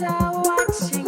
Stop.